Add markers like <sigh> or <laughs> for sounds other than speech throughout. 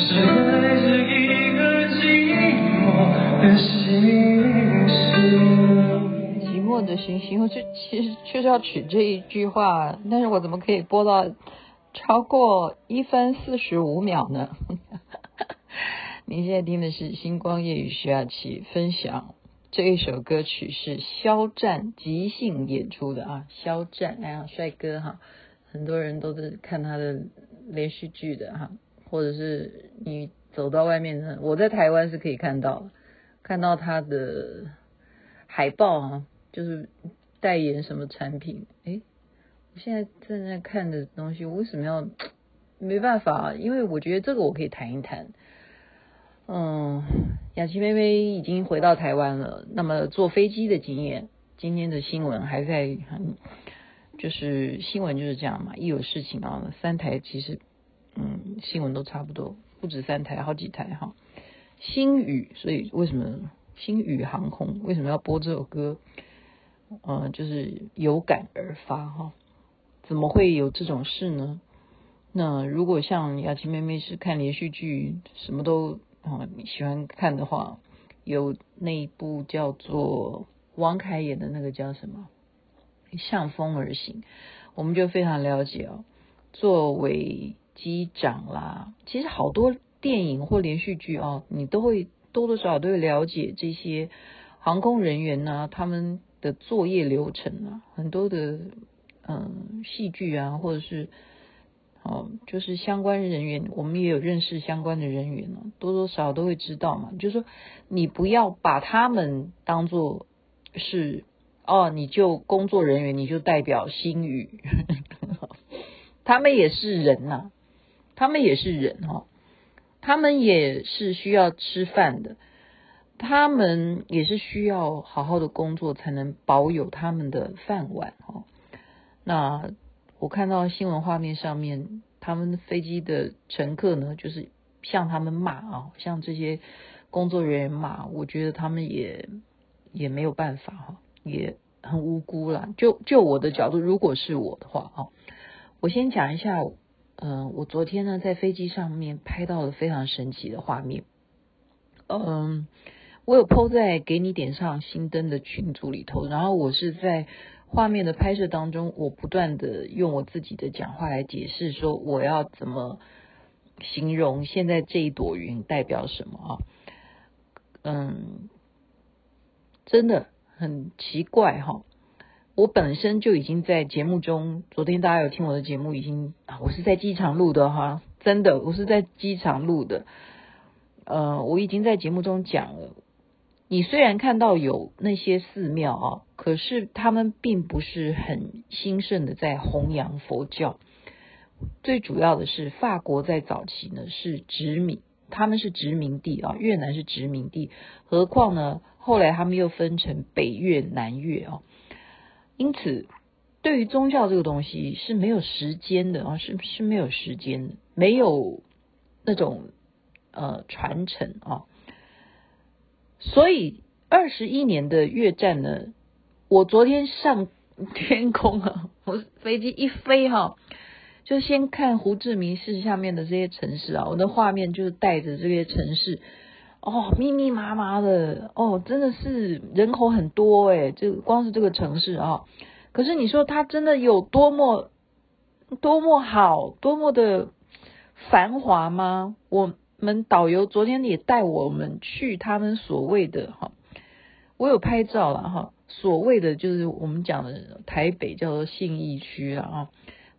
寂寞的星星。寂寞的星星，我就其实就是要取这一句话，但是我怎么可以播到超过一分四十五秒呢？<laughs> 您现在听的是《星光夜雨》徐雅琪分享这一首歌曲，是肖战即兴演出的啊，肖战哎呀，帅哥哈，很多人都是看他的连续剧的哈，或者是你走到外面，我在台湾是可以看到看到他的海报啊，就是。代言什么产品？诶，我现在正在看的东西，我为什么要？没办法，因为我觉得这个我可以谈一谈。嗯，雅琪妹妹已经回到台湾了。那么坐飞机的经验，今天的新闻还在很，就是新闻就是这样嘛。一有事情啊，三台其实，嗯，新闻都差不多，不止三台，好几台哈。星宇，所以为什么星宇航空为什么要播这首歌？嗯，就是有感而发哈，怎么会有这种事呢？那如果像雅琪妹妹是看连续剧，什么都啊你喜欢看的话，有那一部叫做王凯演的那个叫什么《向风而行》，我们就非常了解哦。作为机长啦，其实好多电影或连续剧啊，你都会多多少少都会了解这些航空人员呢，他们。的作业流程啊，很多的嗯戏剧啊，或者是哦，就是相关人员，我们也有认识相关的人员呢，多多少少都会知道嘛。就是说，你不要把他们当做是哦，你就工作人员，你就代表星宇，<laughs> 他们也是人呐、他们也是人哈，他们也是需要吃饭的。他们也是需要好好的工作，才能保有他们的饭碗哈。那我看到新闻画面上面，他们飞机的乘客呢，就是向他们骂啊，向这些工作人员骂。我觉得他们也也没有办法哈，也很无辜啦。就就我的角度，如果是我的话啊，我先讲一下，嗯，我昨天呢在飞机上面拍到了非常神奇的画面，嗯。我有 po 在给你点上新灯的群组里头，然后我是在画面的拍摄当中，我不断的用我自己的讲话来解释说我要怎么形容现在这一朵云代表什么啊？嗯，真的很奇怪哈，我本身就已经在节目中，昨天大家有听我的节目，已经啊，我是在机场录的哈，真的，我是在机场录的，呃，我已经在节目中讲了。你虽然看到有那些寺庙啊，可是他们并不是很兴盛的在弘扬佛教。最主要的是，法国在早期呢是殖民，他们是殖民地啊，越南是殖民地。何况呢，后来他们又分成北越、南越啊，因此对于宗教这个东西是没有时间的啊，是是没有时间，没有那种呃传承啊。所以二十一年的越战呢，我昨天上天空啊，我飞机一飞哈、啊，就先看胡志明市下面的这些城市啊，我的画面就是带着这些城市。哦，密密麻麻的哦，真的是人口很多诶，就光是这个城市啊。可是你说它真的有多么多么好，多么的繁华吗？我们导游昨天也带我们去他们所谓的哈，我有拍照了哈。所谓的就是我们讲的台北叫做信义区啊，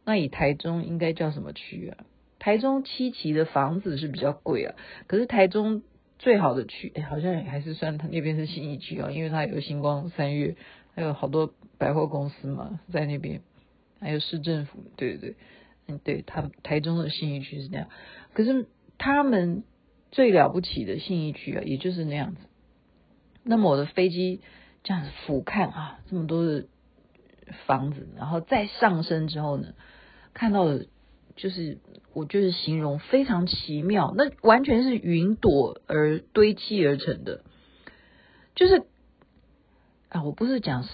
那以台中应该叫什么区啊？台中七期的房子是比较贵啊，可是台中。最好的区，哎，好像也还是算它那边是信义区哦，因为它有星光三月，还有好多百货公司嘛，在那边，还有市政府，对对对，嗯，对，他台中的信义区是那样，可是他们最了不起的信义区啊，也就是那样子。那么我的飞机这样子俯瞰啊，这么多的房子，然后再上升之后呢，看到的。就是我就是形容非常奇妙，那完全是云朵而堆积而成的。就是啊，我不是讲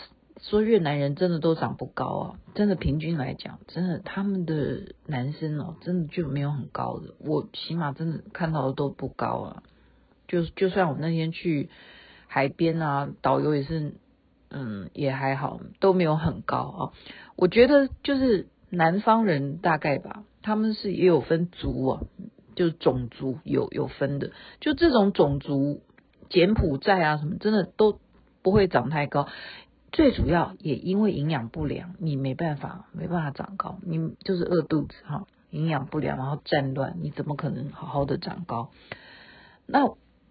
说越南人真的都长不高啊，真的平均来讲，真的他们的男生哦，真的就没有很高的。我起码真的看到的都不高啊。就就算我那天去海边啊，导游也是，嗯，也还好，都没有很高啊。我觉得就是。南方人大概吧，他们是也有分族啊，就是种族有有分的，就这种种族，柬埔寨啊什么，真的都不会长太高。最主要也因为营养不良，你没办法没办法长高，你就是饿肚子哈，营养不良然后战乱，你怎么可能好好的长高？那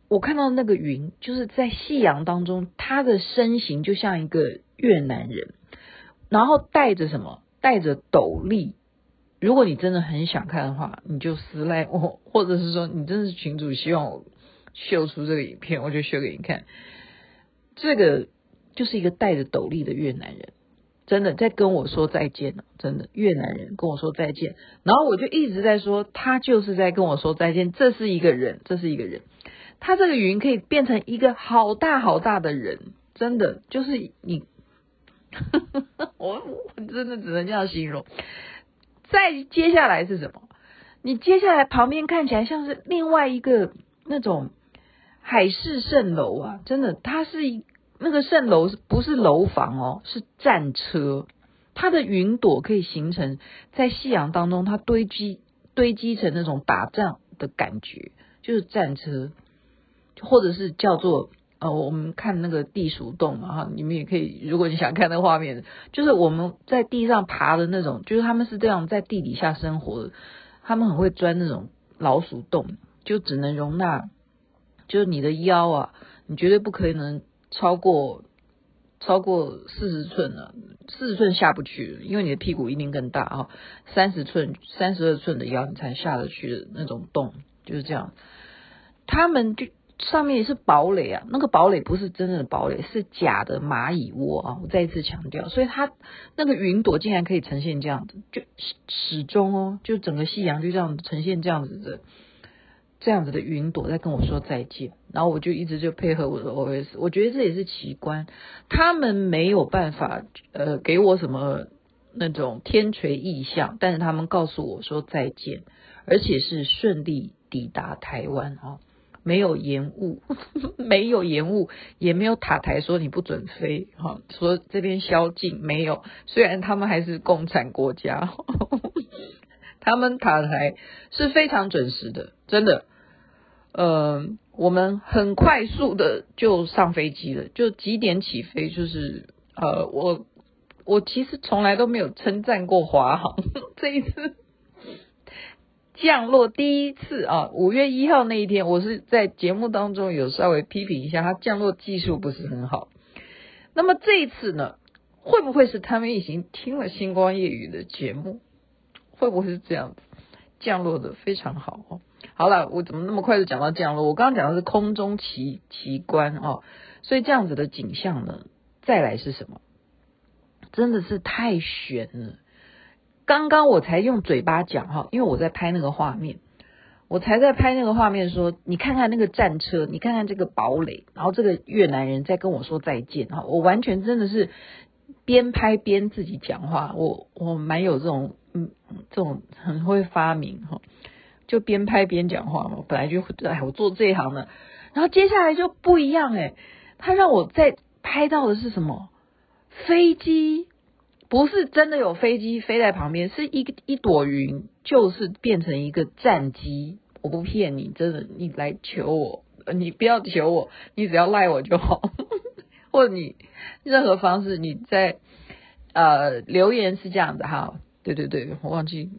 我看到那个云，就是在夕阳当中，他的身形就像一个越南人，然后带着什么？戴着斗笠，如果你真的很想看的话，你就私赖我，<laughs> 或者是说你真的是群主希望我秀出这个影片，我就秀给你看。这个就是一个戴着斗笠的越南人，真的在跟我说再见了，真的越南人跟我说再见，然后我就一直在说他就是在跟我说再见，这是一个人，这是一个人，他这个云可以变成一个好大好大的人，真的就是你。<laughs> 我我真的只能这样形容。再接下来是什么？你接下来旁边看起来像是另外一个那种海市蜃楼啊！真的，它是那个蜃楼不是楼房哦，是战车。它的云朵可以形成在夕阳当中，它堆积堆积成那种打仗的感觉，就是战车，或者是叫做。呃，我们看那个地鼠洞嘛，哈，你们也可以，如果你想看那画面，就是我们在地上爬的那种，就是他们是这样在地底下生活的，他们很会钻那种老鼠洞，就只能容纳，就是你的腰啊，你绝对不可以能超过超过四十寸了，四十寸下不去，因为你的屁股一定更大啊，三十寸、三十二寸的腰你才下得去的那种洞，就是这样，他们就。上面也是堡垒啊，那个堡垒不是真正的堡垒，是假的蚂蚁窝啊！我再一次强调，所以它那个云朵竟然可以呈现这样子，就始终哦，就整个夕阳就这样呈现这样子的，这样子的云朵在跟我说再见，然后我就一直就配合我的 OS，我觉得这也是奇观，他们没有办法呃给我什么那种天垂意象，但是他们告诉我说再见，而且是顺利抵达台湾啊。没有延误，<laughs> 没有延误，也没有塔台说你不准飞，哈，说这边宵禁没有。虽然他们还是共产国家，<laughs> 他们塔台是非常准时的，真的。呃，我们很快速的就上飞机了，就几点起飞？就是呃，我我其实从来都没有称赞过华航，<laughs> 这一次。降落第一次啊，五月一号那一天，我是在节目当中有稍微批评一下，它降落技术不是很好。那么这一次呢，会不会是他们已经听了星光夜雨的节目？会不会是这样子降落的非常好哦？好了，我怎么那么快就讲到降落？我刚刚讲的是空中奇奇观哦，所以这样子的景象呢，再来是什么？真的是太悬了。刚刚我才用嘴巴讲哈，因为我在拍那个画面，我才在拍那个画面说，你看看那个战车，你看看这个堡垒，然后这个越南人在跟我说再见哈，我完全真的是边拍边自己讲话，我我蛮有这种嗯这种很会发明哈，就边拍边讲话嘛，本来就哎我做这一行的，然后接下来就不一样哎，他让我在拍到的是什么？飞机不是真的有飞机飞在旁边，是一一朵云，就是变成一个战机。我不骗你，真的，你来求我，你不要求我，你只要赖我就好，<laughs> 或你任何方式，你在呃留言是这样的哈。对对对，我忘记，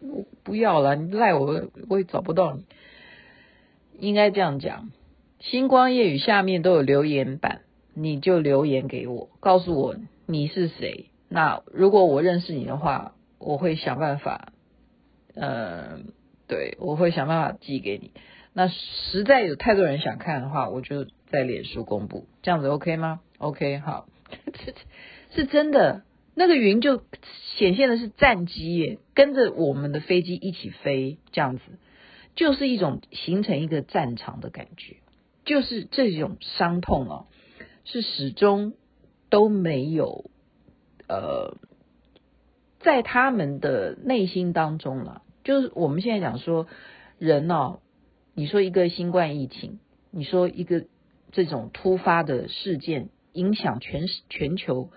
我不要了，你赖我，我也找不到你。应该这样讲，星光夜雨下面都有留言板。你就留言给我，告诉我你是谁。那如果我认识你的话，我会想办法，呃，对，我会想办法寄给你。那实在有太多人想看的话，我就在脸书公布，这样子 OK 吗？OK，好，<laughs> 是真的。那个云就显现的是战机耶，跟着我们的飞机一起飞，这样子就是一种形成一个战场的感觉，就是这种伤痛哦。是始终都没有，呃，在他们的内心当中了。就是我们现在讲说，人哦，你说一个新冠疫情，你说一个这种突发的事件，影响全全球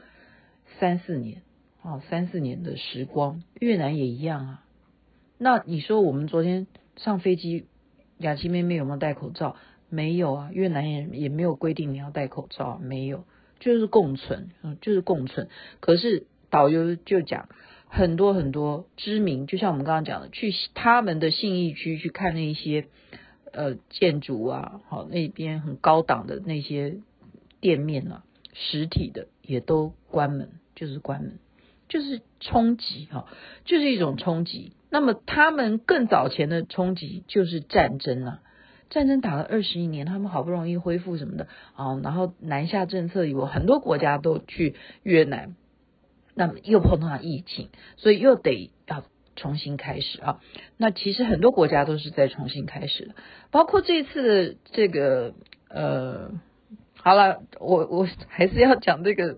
三四年啊，三四年的时光，越南也一样啊。那你说我们昨天上飞机，雅琪妹妹有没有戴口罩？没有啊，越南也也没有规定你要戴口罩，没有，就是共存，嗯，就是共存。可是导游就讲很多很多知名，就像我们刚刚讲的，去他们的信义区去看那些呃建筑啊，好那边很高档的那些店面啊，实体的也都关门，就是关门，就是冲击哈，就是一种冲击。那么他们更早前的冲击就是战争啊。战争打了二十一年，他们好不容易恢复什么的啊，然后南下政策有很多国家都去越南，那么又碰到疫情，所以又得要重新开始啊。那其实很多国家都是在重新开始的，包括这次的这个呃，好了，我我还是要讲这个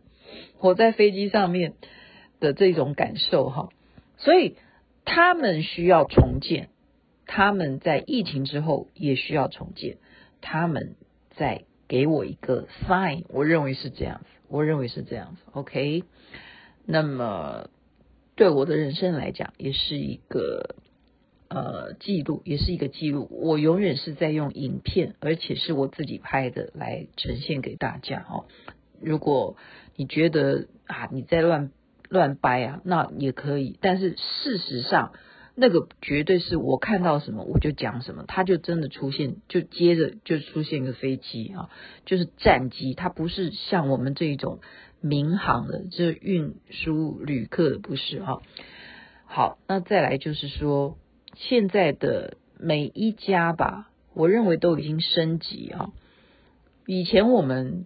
我在飞机上面的这种感受哈，所以他们需要重建。他们在疫情之后也需要重建，他们在给我一个 sign，我认为是这样子，我认为是这样子，OK。那么对我的人生来讲，也是一个呃记录，也是一个记录。我永远是在用影片，而且是我自己拍的来呈现给大家哦。如果你觉得啊你在乱乱掰啊，那也可以，但是事实上。那个绝对是我看到什么我就讲什么，它就真的出现，就接着就出现一个飞机啊，就是战机，它不是像我们这一种民航的，这运输旅客的不是哈。好，那再来就是说，现在的每一家吧，我认为都已经升级啊。以前我们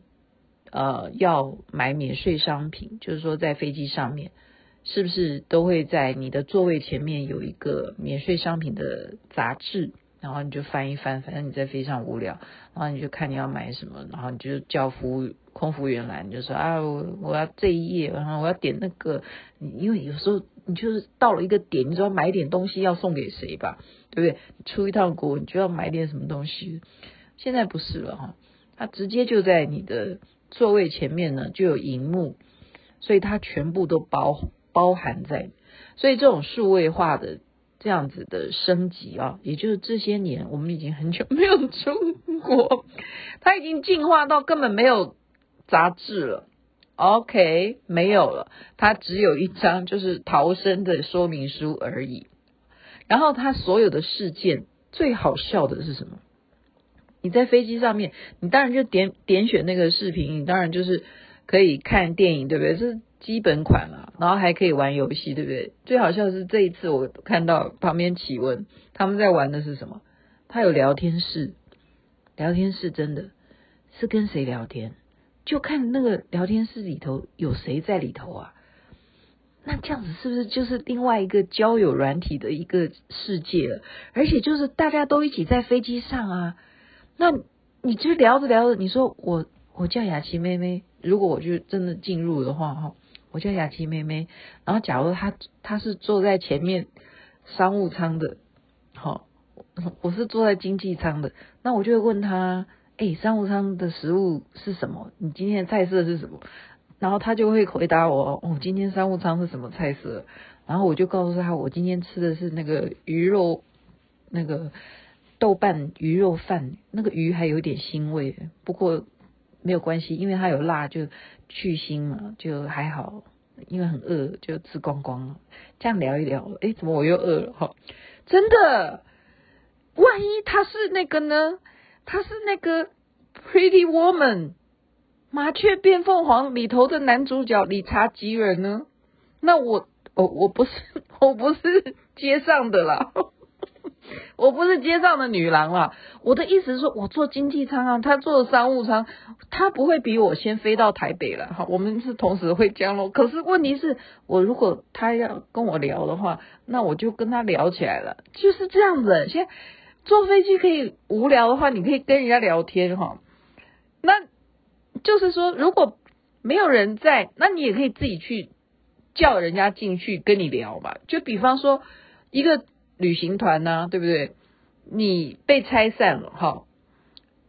呃要买免税商品，就是说在飞机上面。是不是都会在你的座位前面有一个免税商品的杂志，然后你就翻一翻，反正你在飞机上无聊，然后你就看你要买什么，然后你就叫服务空服员来，你就说啊，我我要这一页，然后我要点那个，因为有时候你就是到了一个点，你就要买点东西要送给谁吧，对不对？出一趟国你就要买点什么东西，现在不是了哈，它直接就在你的座位前面呢就有荧幕，所以它全部都包。包含在，所以这种数位化的这样子的升级啊，也就是这些年我们已经很久没有出国，它已经进化到根本没有杂志了，OK，没有了，它只有一张就是逃生的说明书而已。然后它所有的事件最好笑的是什么？你在飞机上面，你当然就点点选那个视频，你当然就是可以看电影，对不对？这是。基本款了，然后还可以玩游戏，对不对？最好笑是这一次我看到旁边启问他们在玩的是什么？他有聊天室，聊天室真的是跟谁聊天？就看那个聊天室里头有谁在里头啊？那这样子是不是就是另外一个交友软体的一个世界了？而且就是大家都一起在飞机上啊，那你就聊着聊着，你说我我叫雅琪妹妹，如果我就真的进入的话哈，我叫雅琪妹妹，然后假如她她是坐在前面商务舱的，好，我是坐在经济舱的，那我就会问她，哎，商务舱的食物是什么？你今天的菜色是什么？然后他就会回答我，哦，今天商务舱是什么菜色？然后我就告诉他，我今天吃的是那个鱼肉，那个豆瓣鱼肉饭，那个鱼还有点腥味，不过没有关系，因为它有辣，就去腥嘛，就还好。因为很饿，就吃光光了。这样聊一聊，哎，怎么我又饿了？哈，真的，万一他是那个呢？他是那个 Pretty Woman。麻雀变凤凰里头的男主角理查吉尔呢？那我我我不是 <laughs> 我不是街上的啦，<laughs> 我不是街上的女郎了。我的意思是说，我坐经济舱啊，他坐商务舱，他不会比我先飞到台北了。哈，我们是同时会降落。可是问题是我如果他要跟我聊的话，那我就跟他聊起来了，就是这样子。现在坐飞机可以无聊的话，你可以跟人家聊天哈。那。就是说，如果没有人在，那你也可以自己去叫人家进去跟你聊嘛。就比方说，一个旅行团呢、对不对？你被拆散了哈。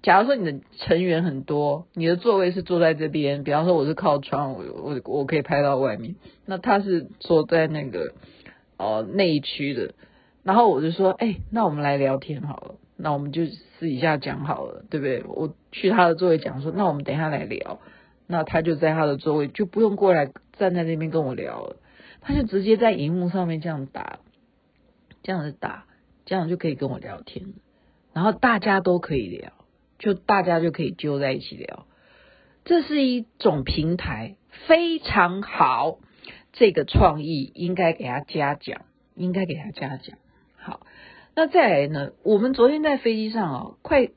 假如说你的成员很多，你的座位是坐在这边，比方说我是靠窗，我我我可以拍到外面。那他是坐在那个哦那一区的，然后我就说，哎，那我们来聊天好了。那我们就私底下讲好了，对不对？我去他的座位讲说，那我们等一下来聊。那他就在他的座位，就不用过来站在那边跟我聊了，他就直接在荧幕上面这样打，这样子打，这样就可以跟我聊天。然后大家都可以聊，就大家就可以揪在一起聊。这是一种平台，非常好。这个创意应该给他嘉奖，应该给他嘉奖。好。那再来呢？我们昨天在飞机上哦，快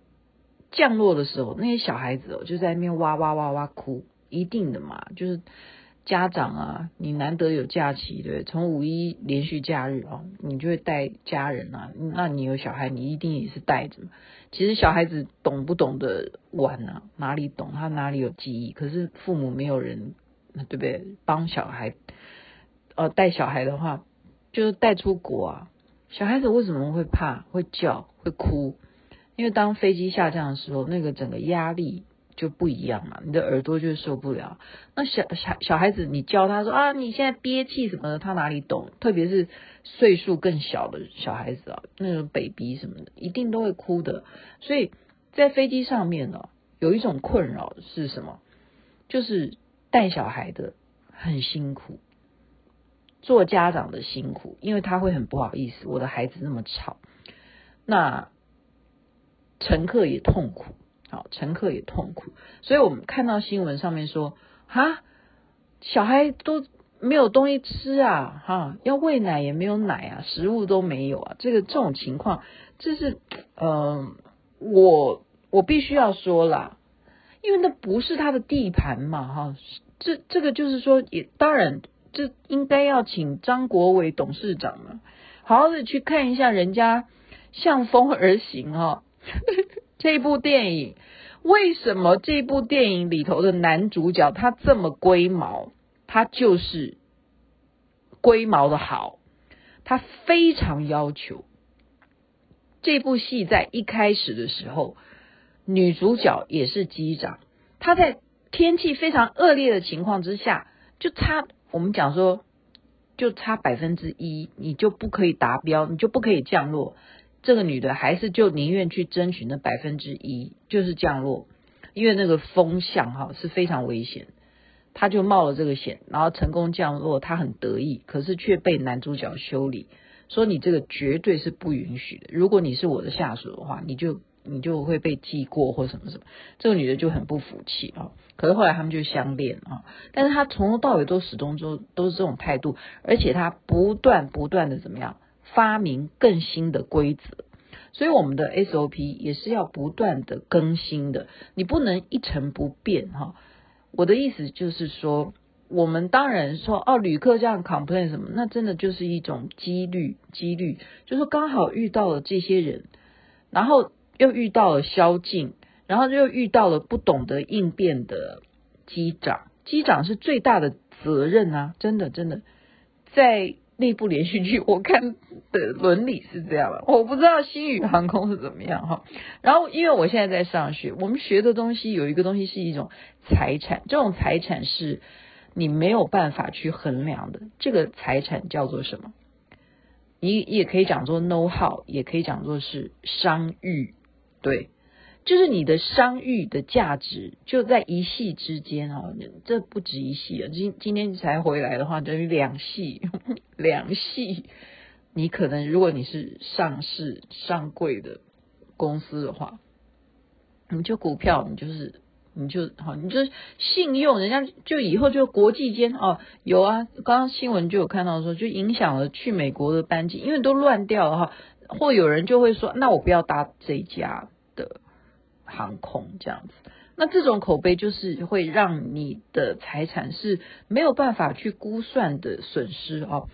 降落的时候，那些小孩子哦就在那边哇哇哇哇哭，一定的嘛，就是家长啊，你难得有假期，对，从五一连续假日哦，你就会带家人啊，那你有小孩，你一定也是带着。其实小孩子懂不懂得玩啊？哪里懂？他哪里有记忆？可是父母没有人，对不对？帮小孩，呃，带小孩的话，就是带出国啊。小孩子为什么会怕、会叫、会哭？因为当飞机下降的时候，那个整个压力就不一样嘛，你的耳朵就受不了。那小小小孩子，你教他说啊，你现在憋气什么的，他哪里懂？特别是岁数更小的小孩子啊，那种 baby 什么的，一定都会哭的。所以在飞机上面呢，有一种困扰是什么？就是带小孩的很辛苦。做家长的辛苦，因为他会很不好意思，我的孩子那么吵，那乘客也痛苦，好，乘客也痛苦，所以我们看到新闻上面说，哈，小孩都没有东西吃啊，哈，要喂奶也没有奶啊，食物都没有啊，这个这种情况，这是，嗯、呃，我我必须要说啦，因为那不是他的地盘嘛，哈，这这个就是说，也当然。这应该要请张国伟董事长了，好好的去看一下人家向风而行哈、哦。<laughs> 这部电影为什么这部电影里头的男主角他这么龟毛？他就是龟毛的好，他非常要求。这部戏在一开始的时候，女主角也是机长，她在天气非常恶劣的情况之下，就差。我们讲说，就差百分之一，你就不可以达标，你就不可以降落。这个女的还是就宁愿去争取那百分之一，就是降落，因为那个风向哈是非常危险，她就冒了这个险，然后成功降落，她很得意，可是却被男主角修理，说你这个绝对是不允许的。如果你是我的下属的话，你就。你就会被记过或什么什么，这个女的就很不服气啊。可是后来他们就相恋啊，但是她从头到尾都始终都都是这种态度，而且她不断不断的怎么样发明更新的规则，所以我们的 SOP 也是要不断的更新的，你不能一成不变哈。我的意思就是说，我们当然说哦，旅客这样 complain 什么，那真的就是一种几率，几率。就是刚好遇到了这些人，然后又遇到了宵禁，然后又遇到了不懂得应变的机长，机长是最大的责任啊，真的真的，在那部连续剧我看的伦理是这样的，我不知道星宇航空是怎么样哈。然后因为我现在在上学，我们学的东西有一个东西是一种财产，这种财产是。你没有办法去衡量的这个财产叫做什么？你也可以讲做 know how，也可以讲做是商誉，对，就是你的商誉的价值就在一系之间啊，这不止一系啊，今今天才回来的话等于两系，两系，你可能如果你是上市上柜的公司的话，你就股票你就是。你就好，你就信用人家，就以后就国际间哦，有啊，刚刚新闻就有看到说，就影响了去美国的班机，因为都乱掉了哈，或有人就会说，那我不要搭这家的航空这样子，那这种口碑就是会让你的财产是没有办法去估算的损失哦，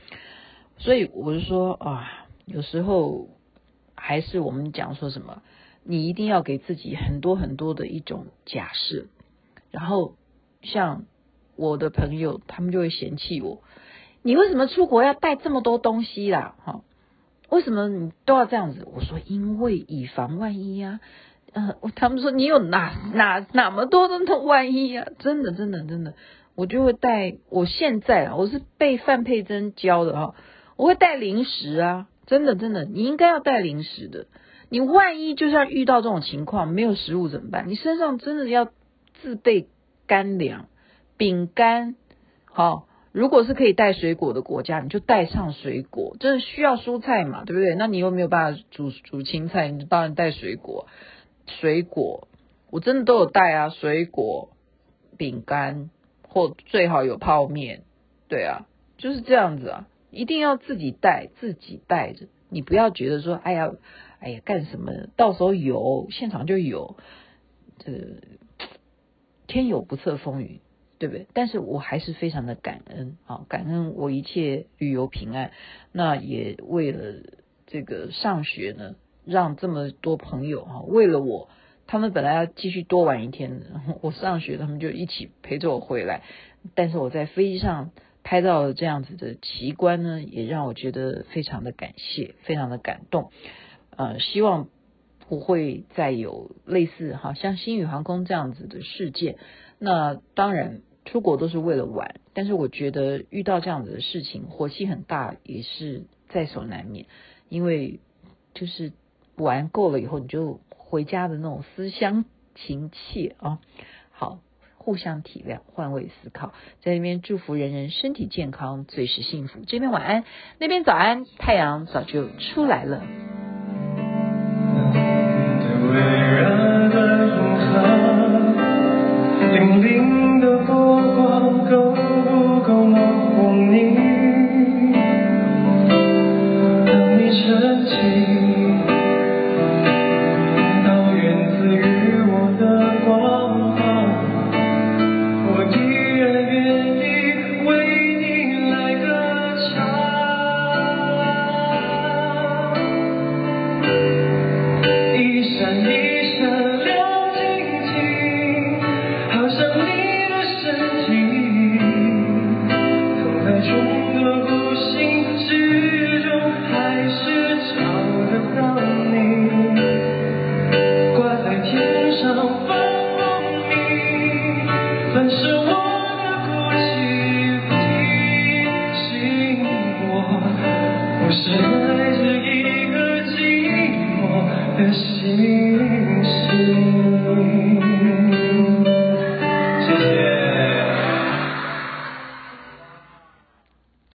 所以我就说啊，有时候还是我们讲说什么。你一定要给自己很多很多的一种假设，然后像我的朋友，他们就会嫌弃我，你为什么出国要带这么多东西啦？哈，为什么你都要这样子？我说因为以防万一呀。呃，他们说你有哪哪那么多的万一呀？真的真的真的，我就会带。我现在啊，我是被范佩珍教的哈，我会带零食啊，真的真的，你应该要带零食的。你万一就算遇到这种情况，没有食物怎么办？你身上真的要自备干粮、饼干。好，如果是可以带水果的国家，你就带上水果。真的需要蔬菜嘛，对不对？那你又没有办法煮煮青菜，你就当然带水果。水果我真的都有带啊，水果、饼干或最好有泡面。对啊，就是这样子啊，一定要自己带，自己带着。你不要觉得说，哎呀。哎呀，干什么？到时候有现场就有，这天有不测风云，对不对？但是我还是非常的感恩啊，感恩我一切旅游平安。那也为了这个上学呢，让这么多朋友哈，为了我，他们本来要继续多玩一天的，<laughs> 我上学他们就一起陪着我回来。但是我在飞机上拍到了这样子的奇观呢，也让我觉得非常的感谢，非常的感动。呃，希望不会再有类似哈像星宇航空这样子的事件。那当然出国都是为了玩，但是我觉得遇到这样子的事情，火气很大也是在所难免。因为就是玩够了以后，你就回家的那种思乡情切啊。好，互相体谅，换位思考，在那边祝福人人身体健康，最是幸福。这边晚安，那边早安，太阳早就出来了。